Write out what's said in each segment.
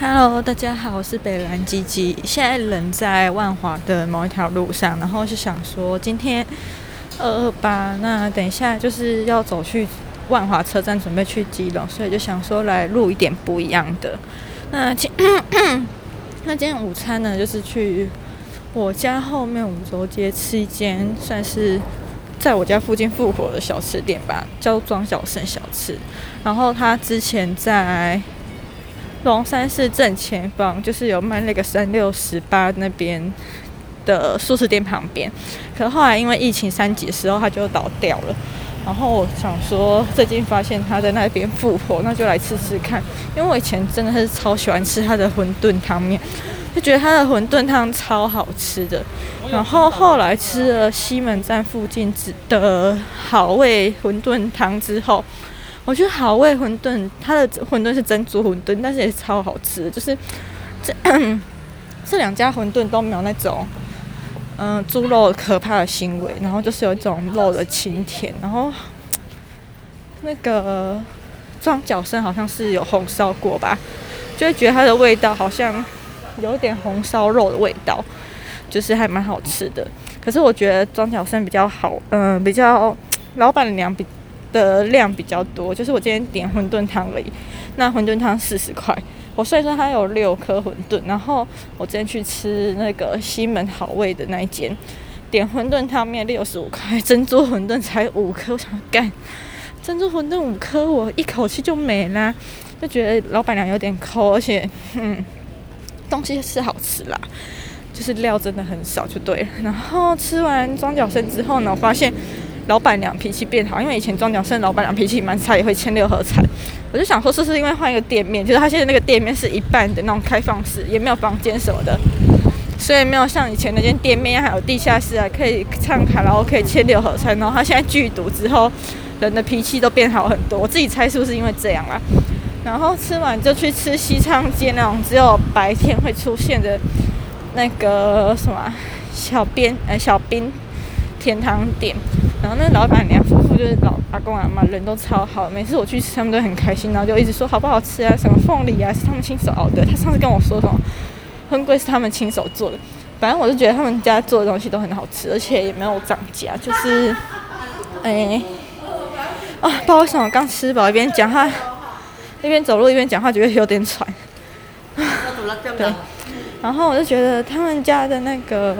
Hello，大家好，我是北兰鸡鸡，现在人在万华的某一条路上，然后是想说今天二二八，那等一下就是要走去万华车站，准备去基隆，所以就想说来录一点不一样的。那今 那今天午餐呢，就是去我家后面五洲街吃一间算是在我家附近复活的小吃店吧，叫庄小胜小吃。然后他之前在龙山寺正前方，就是有卖那个三六十八那边的素食店旁边，可是后来因为疫情三级的时候，他就倒掉了。然后我想说，最近发现他在那边复活，那就来吃吃看。因为我以前真的是超喜欢吃他的馄饨汤面，就觉得他的馄饨汤超好吃的。然后后来吃了西门站附近的好味馄饨汤之后。我觉得好味馄饨，它的馄饨是珍珠馄饨，但是也超好吃。就是这 这两家馄饨都没有那种嗯猪肉可怕的腥味，然后就是有一种肉的清甜。然后 那个庄脚生好像是有红烧过吧，就会觉得它的味道好像有点红烧肉的味道，就是还蛮好吃的。可是我觉得庄脚生比较好，嗯，比较老板娘比。的量比较多，就是我今天点馄饨汤而已。那馄饨汤四十块，我所以说它有六颗馄饨。然后我今天去吃那个西门好味的那一间，点馄饨汤面六十五块，珍珠馄饨才五颗。我想干，珍珠馄饨五颗，我一口气就没啦，就觉得老板娘有点抠，而且嗯，东西是好吃啦，就是料真的很少就对了。然后吃完庄脚生之后呢，我发现。老板娘脾气变好，因为以前庄脚胜老板娘脾气蛮差，也会签六合彩。我就想说，是不是因为换一个店面？就是他现在那个店面是一半的那种开放式，也没有房间什么的，所以没有像以前那间店面还有地下室啊，可以唱卡拉 OK 签六合彩。然后他现在剧毒之后，人的脾气都变好很多。我自己猜是不是因为这样啊？然后吃完就去吃西昌街那种只有白天会出现的那个什么小编呃小兵甜汤店。然后那老板娘夫妇就是老阿公阿妈，人都超好。每次我去吃，他们都很开心，然后就一直说好不好吃啊，什么凤梨啊是他们亲手熬的。他上次跟我说什么，粉粿是他们亲手做的。反正我就觉得他们家做的东西都很好吃，而且也没有涨价。就是，哎，啊，不知道为什么刚吃饱一边讲话，一边走路一边讲话，觉得有点喘。对，然后我就觉得他们家的那个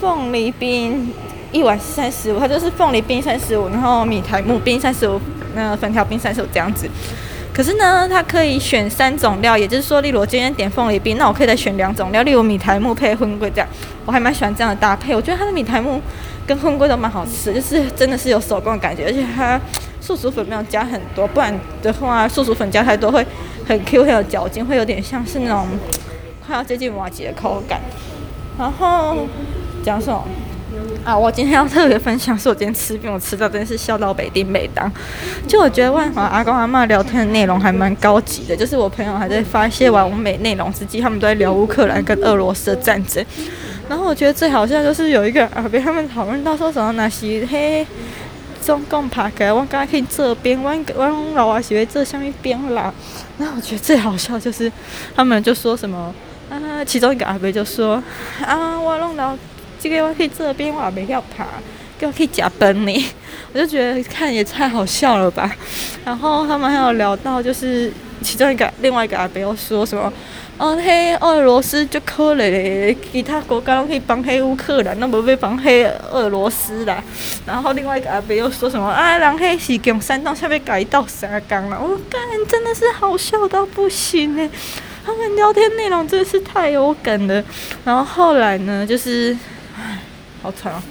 凤梨冰。一碗三十五，它就是凤梨冰三十五，然后米苔目冰三十五，那粉条冰三十五这样子。可是呢，它可以选三种料，也就是说，例如我今天点凤梨冰，那我可以再选两种料，例如米苔目配荤贵这样。我还蛮喜欢这样的搭配，我觉得它的米苔目跟荤贵都蛮好吃，就是真的是有手工的感觉，而且它素薯粉没有加很多，不然的话素薯粉加太多会很 Q 很有嚼劲，会有点像是那种快要接近麻吉的口感。然后讲什么？啊！我今天要特别分享，是我今天吃饼，我吃到真是笑到北丁北当。就我觉得万华阿公阿嬷聊天的内容还蛮高级的，就是我朋友还在发一些网美内容，之际他们都在聊乌克兰跟俄罗斯的战争。然后我觉得最好笑就是有一个阿伯他们讨论到说什么那些嘿中共拍开，我刚刚可以这边，我我老阿喜会这下面边啦。然后我觉得最好笑就是他们就说什么啊，其中一个阿伯就说啊，我弄到。这个我可以这边，我也没要爬，给我可以假崩你，我就觉得看也太好笑了吧。然后他们还有聊到，就是其中一个另外一个阿伯又说什么，哦黑，俄罗斯就可能其他国家都可以帮黑乌克兰，那不被帮黑俄罗斯啦。然后另外一个阿伯又说什么，啊，人黑是用山洞下面改道沙缸了，我干，真的是好笑到不行哎。他们聊天内容真的是太有梗了。然后后来呢，就是。好惨哦！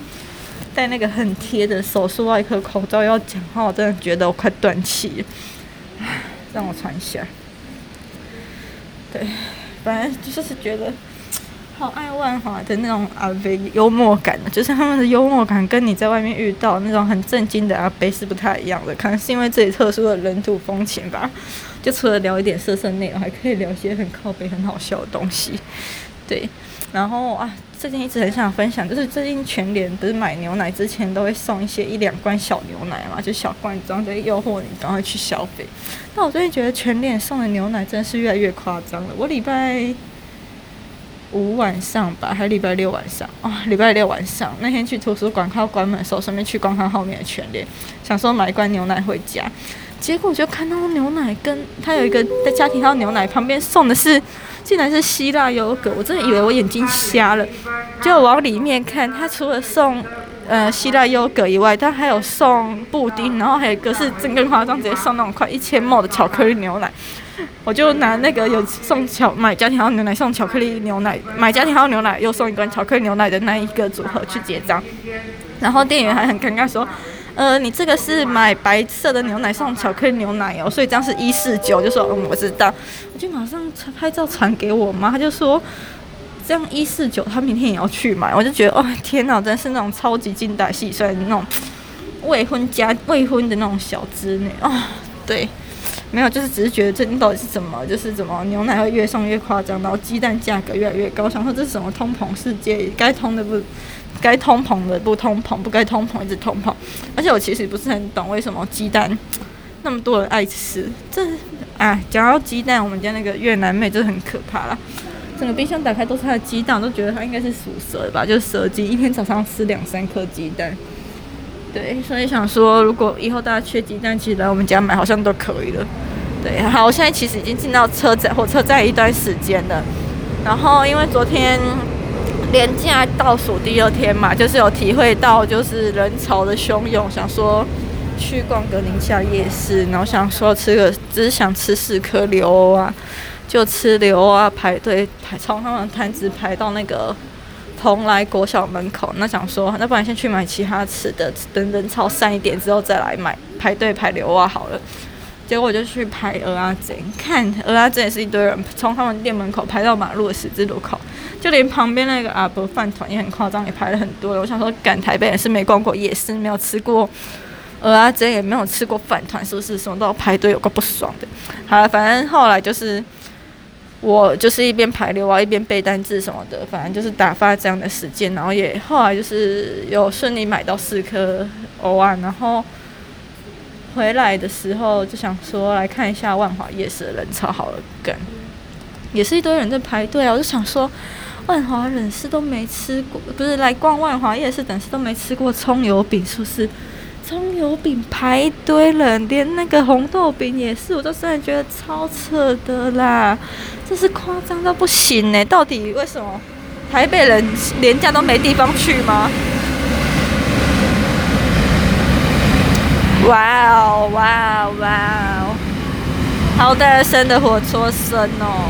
戴那个很贴的手术外科口罩要讲话，我真的觉得我快断气了。让我喘一下。对，反正就是觉得好爱万华的那种阿伯幽默感，就是他们的幽默感跟你在外面遇到那种很正经的阿伯是不太一样的。可能是因为这里特殊的人土风情吧。就除了聊一点色色内容，还可以聊一些很靠北、很好笑的东西。对，然后啊。最近一直很想分享，就是最近全联不是买牛奶之前都会送一些一两罐小牛奶嘛，就小罐装，就诱惑你然后去消费。但我最近觉得全联送的牛奶真的是越来越夸张了。我礼拜五晚上吧，还是礼拜六晚上啊？礼拜六晚上那天去图书馆快要关门的时候，顺便去逛看后面的全联，想说买一罐牛奶回家。结果就看到牛奶跟他有一个在家庭号牛奶旁边送的是，竟然是希腊优格，我真的以为我眼睛瞎了。就往里面看，他除了送呃希腊优格以外，他还有送布丁，然后还有一个是真更夸张，直接送那种快一千 ml 的巧克力牛奶。我就拿那个有送巧买家庭号牛奶送巧克力牛奶，买家庭号牛奶又送一罐巧克力牛奶的那一个组合去结账，然后店员还很尴尬说。呃，你这个是买白色的牛奶送巧克力牛奶哦，所以这样是一四九，就说嗯我知道，我就马上拍照传给我妈，她就说这样一四九，她明天也要去买，我就觉得哦天哪，真是那种超级精打细算的那种未婚家未婚的那种小资女、哦，对，没有，就是只是觉得这到底是怎么，就是怎么牛奶会越送越夸张，然后鸡蛋价格越来越高，想说这是什么通膨世界，该通的不。该通膨的不通膨，不该通膨一直通膨，而且我其实不是很懂为什么鸡蛋那么多人爱吃。这啊，讲到鸡蛋，我们家那个越南妹真的很可怕啦。整个冰箱打开都是她的鸡蛋，都觉得她应该是属蛇的吧，就是蛇精，一天早上吃两三颗鸡蛋。对，所以想说，如果以后大家缺鸡蛋，其实来我们家买好像都可以了。对，好，我现在其实已经进到车站，火车站一段时间了。然后因为昨天。连假倒数第二天嘛，就是有体会到就是人潮的汹涌，想说去逛个宁夏夜市，然后想说吃个，只是想吃四颗流啊，就吃流啊，排队排从他们摊子排到那个蓬莱国小门口，那想说那不然先去买其他吃的，等人潮散一点之后再来买，排队排流啊好了。结果我就去排蚵仔煎，看蚵仔煎也是一堆人从他们店门口排到马路的十字路口，就连旁边那个阿伯饭团也很夸张，也排了很多。我想说，赶台北也是没逛过夜市，没有吃过蚵仔煎，也没有吃过饭团，是不是什么都要排队，有个不爽的。好了，反正后来就是我就是一边排流啊，一边背单字什么的，反正就是打发这样的时间。然后也后来就是有顺利买到四颗蚵仔，然后。回来的时候就想说来看一下万华夜市的人潮好了，干，也是一堆人在排队啊！我就想说，万华人士都没吃过，不是来逛万华夜市，等是都没吃过葱油饼，是不是？葱油饼排一堆人，连那个红豆饼也是，我都真的觉得超扯的啦！这是夸张到不行呢、到底为什么台北人连假都没地方去吗？哇哦哇哦哇哦！好大声的火车声哦！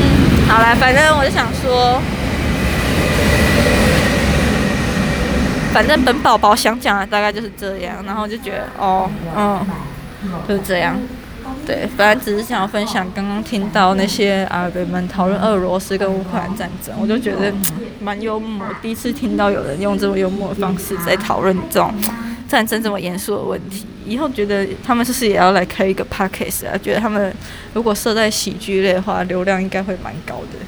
嗯，好啦，反正我就想说，反正本宝宝想讲的大概就是这样，然后就觉得哦，嗯，就是这样。对，反正只是想要分享刚刚听到那些阿伯们讨论俄罗斯跟乌克兰战争，我就觉得蛮幽默。第一次听到有人用这么幽默的方式在讨论这种战争这么严肃的问题，以后觉得他们是不是也要来开一个 podcast 啊？觉得他们如果设在喜剧类的话，流量应该会蛮高的。